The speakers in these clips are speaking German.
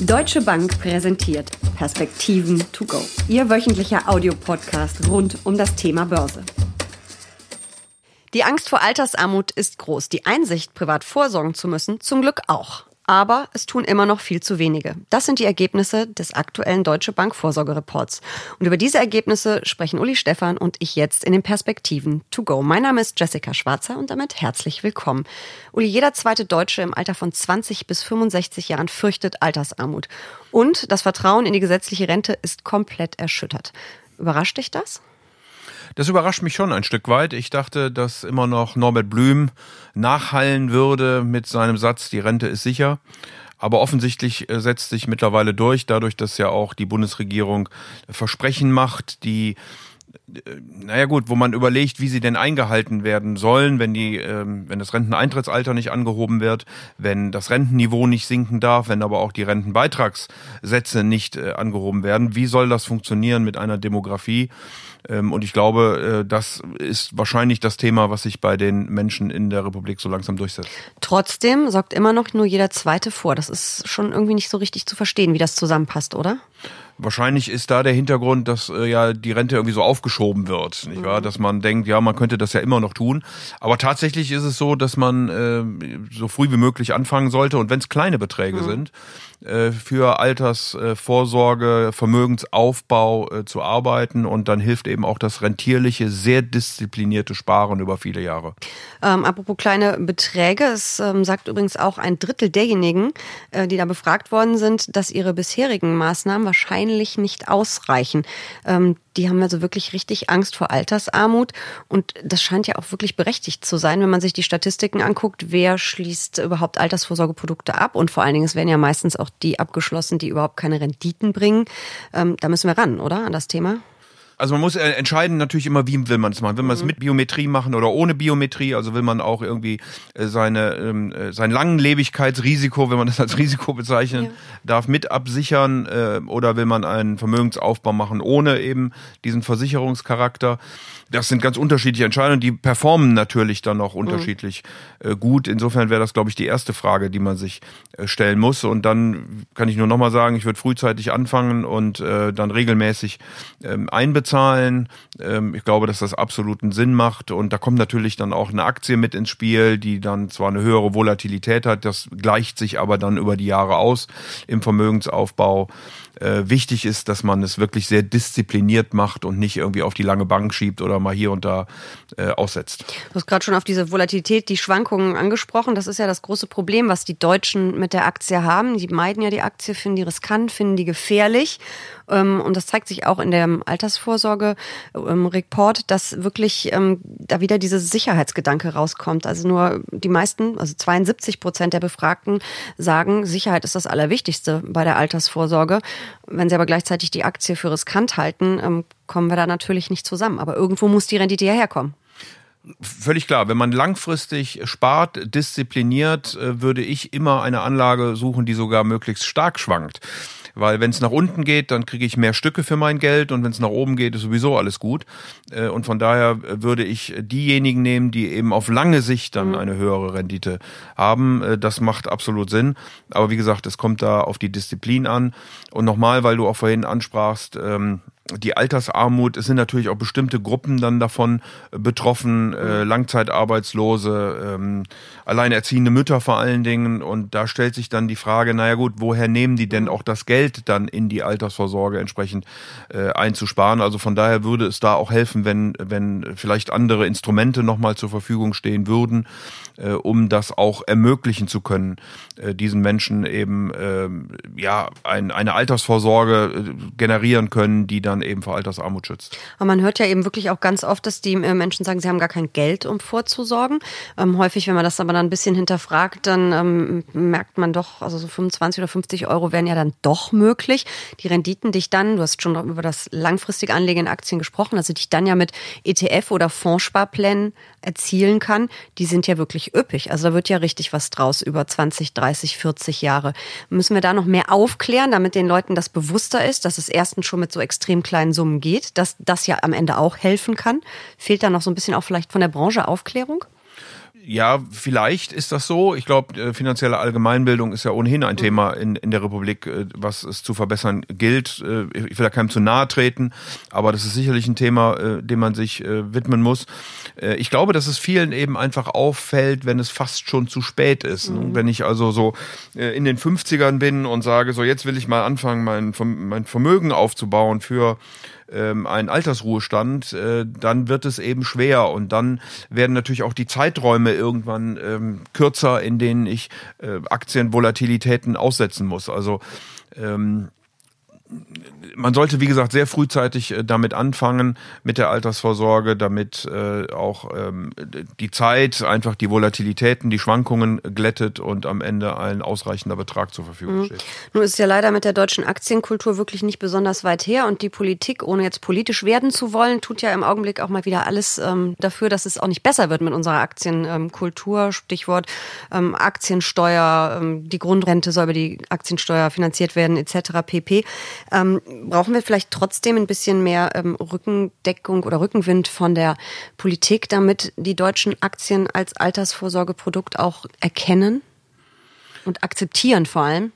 Deutsche Bank präsentiert Perspektiven to go. Ihr wöchentlicher Audiopodcast rund um das Thema Börse. Die Angst vor Altersarmut ist groß. Die Einsicht, privat vorsorgen zu müssen, zum Glück auch aber es tun immer noch viel zu wenige. Das sind die Ergebnisse des aktuellen Deutsche Bank Vorsorgereports. Und über diese Ergebnisse sprechen Uli Stefan und ich jetzt in den Perspektiven to go. Mein Name ist Jessica Schwarzer und damit herzlich willkommen. Uli, jeder zweite Deutsche im Alter von 20 bis 65 Jahren fürchtet Altersarmut. Und das Vertrauen in die gesetzliche Rente ist komplett erschüttert. Überrascht dich das? Das überrascht mich schon ein Stück weit. Ich dachte, dass immer noch Norbert Blüm nachhallen würde mit seinem Satz, die Rente ist sicher. Aber offensichtlich äh, setzt sich mittlerweile durch, dadurch, dass ja auch die Bundesregierung Versprechen macht, die äh, naja gut, wo man überlegt, wie sie denn eingehalten werden sollen, wenn die, ähm, wenn das Renteneintrittsalter nicht angehoben wird, wenn das Rentenniveau nicht sinken darf, wenn aber auch die Rentenbeitragssätze nicht äh, angehoben werden. Wie soll das funktionieren mit einer Demografie? Ähm, und ich glaube, äh, das ist wahrscheinlich das Thema, was sich bei den Menschen in der Republik so langsam durchsetzt. Trotzdem sorgt immer noch nur jeder Zweite vor. Das ist schon irgendwie nicht so richtig zu verstehen, wie das zusammenpasst, oder? Wahrscheinlich ist da der Hintergrund, dass äh, ja die Rente irgendwie so aufgeschoben wird, nicht wahr? Mhm. Dass man denkt, ja, man könnte das ja immer noch tun. Aber tatsächlich ist es so, dass man äh, so früh wie möglich anfangen sollte und wenn es kleine Beträge mhm. sind, äh, für Altersvorsorge, Vermögensaufbau äh, zu arbeiten und dann hilft eben auch das rentierliche, sehr disziplinierte Sparen über viele Jahre. Ähm, apropos kleine Beträge, es ähm, sagt übrigens auch ein Drittel derjenigen, äh, die da befragt worden sind, dass ihre bisherigen Maßnahmen wahrscheinlich nicht ausreichen. Ähm, die haben also wirklich richtig Angst vor Altersarmut. Und das scheint ja auch wirklich berechtigt zu sein, wenn man sich die Statistiken anguckt, wer schließt überhaupt Altersvorsorgeprodukte ab. Und vor allen Dingen, es werden ja meistens auch die abgeschlossen, die überhaupt keine Renditen bringen. Ähm, da müssen wir ran, oder, an das Thema? Also man muss äh, entscheiden natürlich immer, wie will man es machen. Will man es mhm. mit Biometrie machen oder ohne Biometrie? Also will man auch irgendwie äh, seine ähm, äh, sein Langlebigkeitsrisiko, wenn man das als Risiko bezeichnen ja. darf, mit absichern äh, oder will man einen Vermögensaufbau machen ohne eben diesen Versicherungscharakter? Das sind ganz unterschiedliche Entscheidungen, die performen natürlich dann auch mhm. unterschiedlich mhm. gut. Insofern wäre das, glaube ich, die erste Frage, die man sich äh, stellen muss. Und dann kann ich nur nochmal sagen, ich würde frühzeitig anfangen und äh, dann regelmäßig ähm, einbezahlen. Ähm, ich glaube, dass das absoluten Sinn macht. Und da kommt natürlich dann auch eine Aktie mit ins Spiel, die dann zwar eine höhere Volatilität hat, das gleicht sich aber dann über die Jahre aus im Vermögensaufbau. Äh, wichtig ist, dass man es wirklich sehr diszipliniert macht und nicht irgendwie auf die lange Bank schiebt oder mal hier und da äh, aussetzt. Du hast gerade schon auf diese Volatilität, die Schwankungen angesprochen. Das ist ja das große Problem, was die Deutschen mit der Aktie haben. Die meiden ja die Aktie, finden die riskant, finden die gefährlich. Ähm, und das zeigt sich auch in dem Altersvorsorge-Report, ähm, dass wirklich ähm, da wieder dieser Sicherheitsgedanke rauskommt. Also nur die meisten, also 72 Prozent der Befragten sagen, Sicherheit ist das Allerwichtigste bei der Altersvorsorge. Wenn sie aber gleichzeitig die Aktie für riskant halten, kommen wir da natürlich nicht zusammen. Aber irgendwo muss die Rendite ja herkommen. Völlig klar, wenn man langfristig spart, diszipliniert, äh, würde ich immer eine Anlage suchen, die sogar möglichst stark schwankt. Weil wenn es nach unten geht, dann kriege ich mehr Stücke für mein Geld und wenn es nach oben geht, ist sowieso alles gut. Äh, und von daher würde ich diejenigen nehmen, die eben auf lange Sicht dann mhm. eine höhere Rendite haben. Äh, das macht absolut Sinn. Aber wie gesagt, es kommt da auf die Disziplin an. Und nochmal, weil du auch vorhin ansprachst, ähm, die Altersarmut, es sind natürlich auch bestimmte Gruppen dann davon äh, betroffen, äh, mhm. Langzeitarbeitslose, ähm, alleinerziehende Mütter vor allen Dingen. Und da stellt sich dann die Frage, naja gut, woher nehmen die denn mhm. auch das Geld dann in die Altersvorsorge entsprechend äh, einzusparen? Also von daher würde es da auch helfen, wenn, wenn vielleicht andere Instrumente nochmal zur Verfügung stehen würden, äh, um das auch ermöglichen zu können, äh, diesen Menschen eben äh, ja ein, eine Altersvorsorge äh, generieren können, die dann eben vor Altersarmut schützt. Aber man hört ja eben wirklich auch ganz oft, dass die äh, Menschen sagen, sie haben gar kein Geld, um vorzusorgen. Ähm, häufig, wenn man das aber dann ein bisschen hinterfragt, dann ähm, merkt man doch, also so 25 oder 50 Euro wären ja dann doch möglich. Die Renditen dich dann, du hast schon über das langfristige Anlegen in Aktien gesprochen, also dich dann ja mit ETF oder Fondssparplänen erzielen kann, die sind ja wirklich üppig. Also da wird ja richtig was draus über 20, 30, 40 Jahre. Müssen wir da noch mehr aufklären, damit den Leuten das bewusster ist, dass es erstens schon mit so extrem kleinen Summen geht, dass das ja am Ende auch helfen kann? Fehlt da noch so ein bisschen auch vielleicht von der Branche Aufklärung? Ja, vielleicht ist das so. Ich glaube, äh, finanzielle Allgemeinbildung ist ja ohnehin ein mhm. Thema in, in der Republik, äh, was es zu verbessern gilt. Äh, ich will da keinem zu nahe treten, aber das ist sicherlich ein Thema, dem man sich widmen muss. Ich glaube, dass es vielen eben einfach auffällt, wenn es fast schon zu spät ist. Mhm. Wenn ich also so in den 50ern bin und sage, so jetzt will ich mal anfangen, mein, mein Vermögen aufzubauen für ähm, einen Altersruhestand, äh, dann wird es eben schwer und dann werden natürlich auch die Zeiträume irgendwann ähm, kürzer, in denen ich äh, Aktienvolatilitäten aussetzen muss. Also ähm, man sollte, wie gesagt, sehr frühzeitig äh, damit anfangen, mit der Altersvorsorge, damit äh, auch ähm, die Zeit einfach die Volatilitäten, die Schwankungen glättet und am Ende ein ausreichender Betrag zur Verfügung mhm. steht. Nun ist ja leider mit der deutschen Aktienkultur wirklich nicht besonders weit her und die Politik, ohne jetzt politisch werden zu wollen, tut ja im Augenblick auch mal wieder alles ähm, dafür, dass es auch nicht besser wird mit unserer Aktienkultur. Stichwort ähm, Aktiensteuer, die Grundrente soll über die Aktiensteuer finanziert werden etc. pp. Ähm, brauchen wir vielleicht trotzdem ein bisschen mehr ähm, Rückendeckung oder Rückenwind von der Politik, damit die deutschen Aktien als Altersvorsorgeprodukt auch erkennen und akzeptieren vor allem?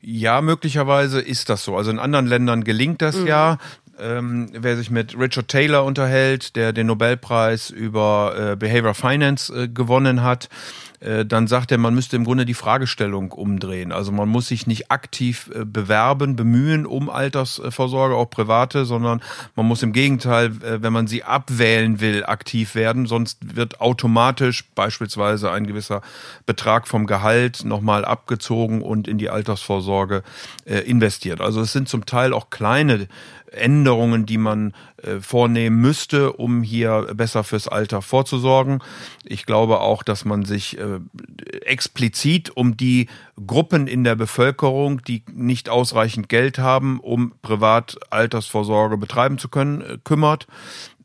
Ja, möglicherweise ist das so. Also in anderen Ländern gelingt das mhm. ja. Ähm, wer sich mit Richard Taylor unterhält, der den Nobelpreis über äh, Behavioral Finance äh, gewonnen hat, äh, dann sagt er, man müsste im Grunde die Fragestellung umdrehen. Also man muss sich nicht aktiv äh, bewerben, bemühen um Altersvorsorge, auch private, sondern man muss im Gegenteil, äh, wenn man sie abwählen will, aktiv werden. Sonst wird automatisch beispielsweise ein gewisser Betrag vom Gehalt nochmal abgezogen und in die Altersvorsorge investiert. Also es sind zum Teil auch kleine Änderungen, die man äh, vornehmen müsste, um hier besser fürs Alter vorzusorgen. Ich glaube auch, dass man sich äh, explizit um die Gruppen in der Bevölkerung, die nicht ausreichend Geld haben, um privat Altersvorsorge betreiben zu können, äh, kümmert.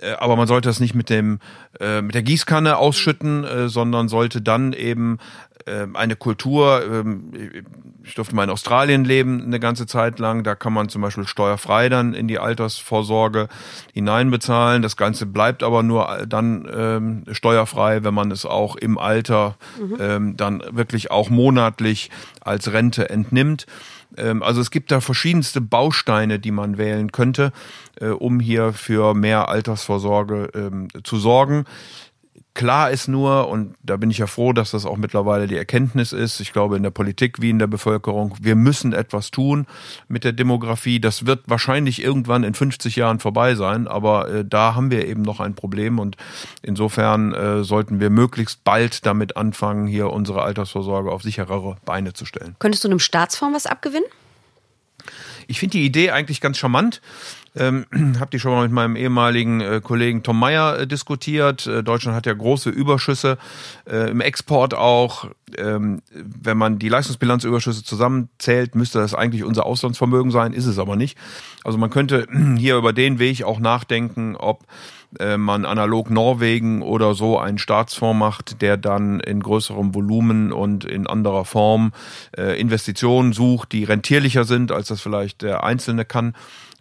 Äh, aber man sollte das nicht mit dem äh, mit der Gießkanne ausschütten, äh, sondern sollte dann eben äh, eine Kultur. Äh, ich durfte mal in Australien leben eine ganze Zeit lang. Da kann man zum Beispiel steuerfrei dann in die Altersvorsorge hineinbezahlen. Das Ganze bleibt aber nur dann ähm, steuerfrei, wenn man es auch im Alter mhm. ähm, dann wirklich auch monatlich als Rente entnimmt. Ähm, also es gibt da verschiedenste Bausteine, die man wählen könnte, äh, um hier für mehr Altersvorsorge ähm, zu sorgen. Klar ist nur, und da bin ich ja froh, dass das auch mittlerweile die Erkenntnis ist, ich glaube in der Politik wie in der Bevölkerung, wir müssen etwas tun mit der Demografie. Das wird wahrscheinlich irgendwann in 50 Jahren vorbei sein, aber äh, da haben wir eben noch ein Problem und insofern äh, sollten wir möglichst bald damit anfangen, hier unsere Altersvorsorge auf sicherere Beine zu stellen. Könntest du einem Staatsfonds was abgewinnen? Ich finde die Idee eigentlich ganz charmant. Ähm, habe die schon mal mit meinem ehemaligen äh, Kollegen Tom Meyer äh, diskutiert. Äh, Deutschland hat ja große Überschüsse äh, im Export auch. Ähm, wenn man die Leistungsbilanzüberschüsse zusammenzählt, müsste das eigentlich unser Auslandsvermögen sein, ist es aber nicht. Also man könnte hier über den Weg auch nachdenken, ob äh, man analog Norwegen oder so einen Staatsfonds macht, der dann in größerem Volumen und in anderer Form äh, Investitionen sucht, die rentierlicher sind, als das vielleicht der Einzelne kann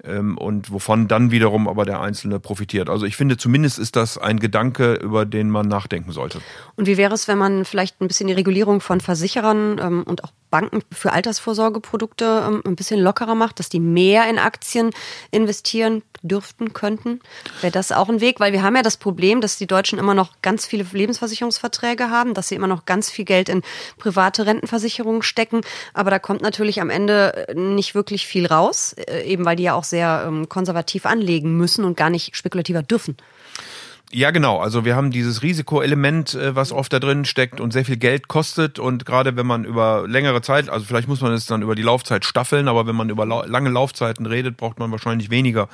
ähm, und wovon dann wiederum aber der Einzelne profitiert. Also ich finde, zumindest ist das ein Gedanke, über den man nachdenken sollte. Und wie wäre es, wenn man vielleicht ein bisschen die Regulierung von Versicherern ähm, und auch Banken für Altersvorsorgeprodukte ähm, ein bisschen lockerer macht, dass die mehr in Aktien investieren dürften, könnten? Wäre das auch ein Weg? Weil wir haben ja das Problem, dass die Deutschen immer noch ganz viele Lebensversicherungsverträge haben, dass sie immer noch ganz viel Geld in private Rentenversicherungen stecken. Aber da kommt natürlich am Ende äh, nicht wirklich viel raus, äh, eben weil die ja auch sehr ähm, konservativ anlegen müssen und gar nicht spekulativer dürfen. Ja, genau. Also wir haben dieses Risikoelement, äh, was oft da drin steckt und sehr viel Geld kostet. Und gerade wenn man über längere Zeit, also vielleicht muss man es dann über die Laufzeit staffeln, aber wenn man über lange Laufzeiten redet, braucht man wahrscheinlich weniger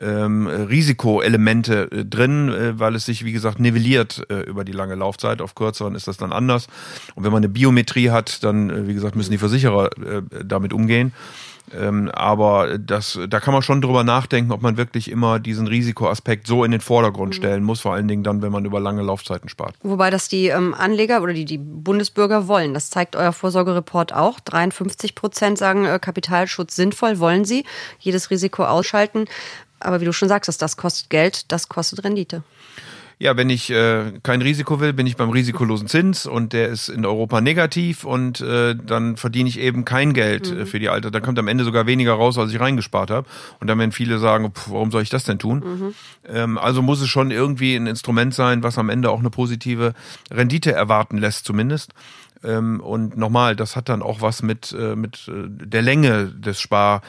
ähm, Risikoelemente äh, drin, äh, weil es sich, wie gesagt, nivelliert äh, über die lange Laufzeit. Auf kürzeren ist das dann anders. Und wenn man eine Biometrie hat, dann, äh, wie gesagt, müssen die Versicherer äh, damit umgehen. Ähm, aber das, da kann man schon drüber nachdenken, ob man wirklich immer diesen Risikoaspekt so in den Vordergrund mhm. stellen muss, vor allen Dingen dann, wenn man über lange Laufzeiten spart. Wobei das die ähm, Anleger oder die, die Bundesbürger wollen. Das zeigt euer Vorsorgereport auch. 53 Prozent sagen äh, Kapitalschutz sinnvoll, wollen sie. Jedes Risiko ausschalten. Aber wie du schon sagst, das kostet Geld, das kostet Rendite. Ja, wenn ich äh, kein Risiko will, bin ich beim risikolosen Zins und der ist in Europa negativ und äh, dann verdiene ich eben kein Geld mhm. für die Alter. Dann kommt am Ende sogar weniger raus, als ich reingespart habe. Und dann werden viele sagen, pff, warum soll ich das denn tun? Mhm. Ähm, also muss es schon irgendwie ein Instrument sein, was am Ende auch eine positive Rendite erwarten lässt, zumindest. Ähm, und nochmal, das hat dann auch was mit, äh, mit äh, der Länge des Spar,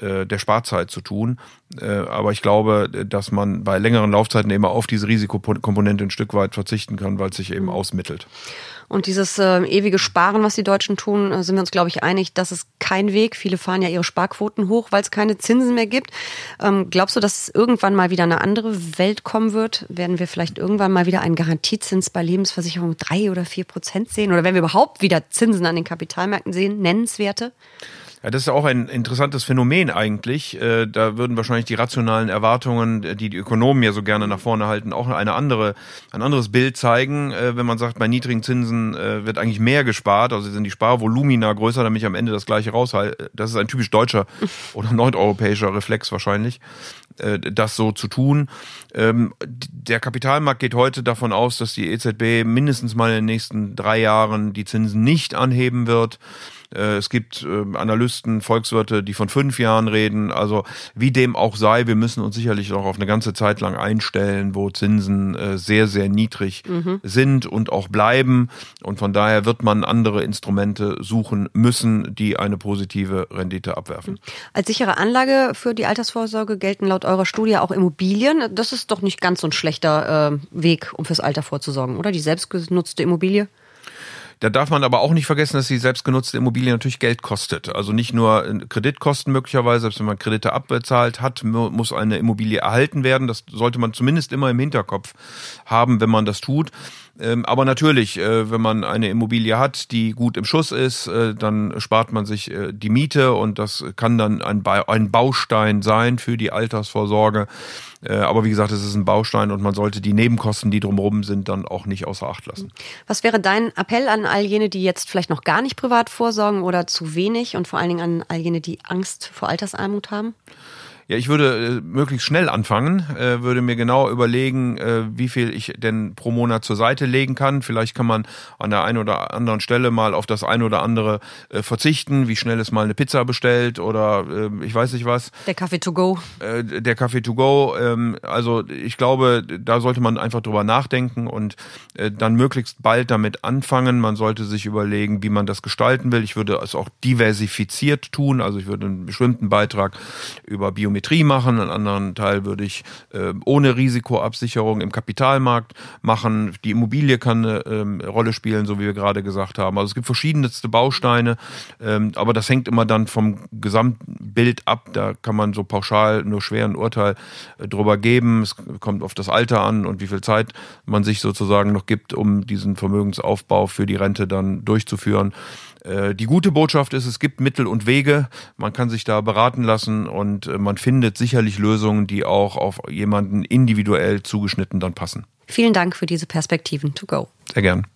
äh, der Sparzeit zu tun. Äh, aber ich glaube, dass man bei längeren Laufzeiten immer auf diese Risikokomponente ein Stück weit verzichten kann, weil es sich eben mhm. ausmittelt. Und dieses äh, ewige Sparen, was die Deutschen tun, äh, sind wir uns, glaube ich, einig, das ist kein Weg. Viele fahren ja ihre Sparquoten hoch, weil es keine Zinsen mehr gibt. Ähm, glaubst du, dass irgendwann mal wieder eine andere Welt kommen wird? Werden wir vielleicht irgendwann mal wieder einen Garantiezins bei Lebensversicherung drei oder vier Prozent sehen? Oder werden wir überhaupt wieder Zinsen an den Kapitalmärkten sehen? Nennenswerte? Ja, das ist ja auch ein interessantes Phänomen eigentlich. Äh, da würden wahrscheinlich die rationalen Erwartungen, die die Ökonomen ja so gerne nach vorne halten, auch eine andere, ein anderes Bild zeigen. Äh, wenn man sagt, bei niedrigen Zinsen äh, wird eigentlich mehr gespart, also sind die Sparvolumina größer, damit ich am Ende das gleiche raushalte. Das ist ein typisch deutscher oder nordeuropäischer Reflex wahrscheinlich, das so zu tun. Ähm, der Kapitalmarkt geht heute davon aus, dass die EZB mindestens mal in den nächsten drei Jahren die Zinsen nicht anheben wird. Äh, es gibt äh, Analysten, Volkswirte, die von fünf Jahren reden. Also wie dem auch sei, wir müssen uns sicherlich auch auf eine ganze Zeit lang einstellen, wo Zinsen äh, sehr, sehr niedrig mhm. sind und auch bleiben. Und von daher wird man andere Instrumente suchen müssen, die eine positive Rendite abwerfen. Als sichere Anlage für die Altersvorsorge gelten laut eurer Studie auch Immobilien. Das ist doch nicht ganz so ein schlechter äh, Weg, um fürs Alter vorzusorgen, oder? Die selbstgenutzte Immobilie? Da darf man aber auch nicht vergessen, dass die selbstgenutzte Immobilie natürlich Geld kostet. Also nicht nur Kreditkosten möglicherweise, selbst wenn man Kredite abbezahlt hat, muss eine Immobilie erhalten werden. Das sollte man zumindest immer im Hinterkopf haben, wenn man das tut. Ähm, aber natürlich, äh, wenn man eine Immobilie hat, die gut im Schuss ist, äh, dann spart man sich äh, die Miete und das kann dann ein, Baustein sein für die Altersvorsorge. Aber wie gesagt, es ist ein Baustein und man sollte die Nebenkosten, die drumherum sind, dann auch nicht außer Acht lassen. Was wäre dein Appell an all jene, die jetzt vielleicht noch gar nicht privat vorsorgen oder zu wenig und vor allen Dingen an all jene, die Angst vor Altersarmut haben? Ja, ich würde äh, möglichst schnell anfangen, äh, würde mir genau überlegen, äh, wie viel ich denn pro Monat zur Seite legen kann. Vielleicht kann man an der einen oder anderen Stelle mal auf das ein oder andere äh, verzichten, wie schnell es mal eine Pizza bestellt oder äh, ich weiß nicht was. Der Kaffee to go. Äh, der Kaffee to go. Ähm, also ich glaube, da sollte man einfach drüber nachdenken und dann möglichst bald damit anfangen. Man sollte sich überlegen, wie man das gestalten will. Ich würde es auch diversifiziert tun. Also ich würde einen bestimmten Beitrag über Biometrie Biometrie machen, einen anderen Teil würde ich äh, ohne Risikoabsicherung im Kapitalmarkt machen. Die Immobilie kann eine ähm, Rolle spielen, so wie wir gerade gesagt haben. Also es gibt verschiedenste Bausteine, ähm, aber das hängt immer dann vom Gesamtbild ab. Da kann man so pauschal nur schwer ein Urteil äh, drüber geben. Es kommt auf das Alter an und wie viel Zeit man sich sozusagen noch gibt, um diesen Vermögensaufbau für die Rente dann durchzuführen. Äh, die gute Botschaft ist, es gibt Mittel und Wege. Man kann sich da beraten lassen und äh, man findet sicherlich Lösungen, die auch auf jemanden individuell zugeschnitten dann passen. Vielen Dank für diese Perspektiven to go. Sehr gern.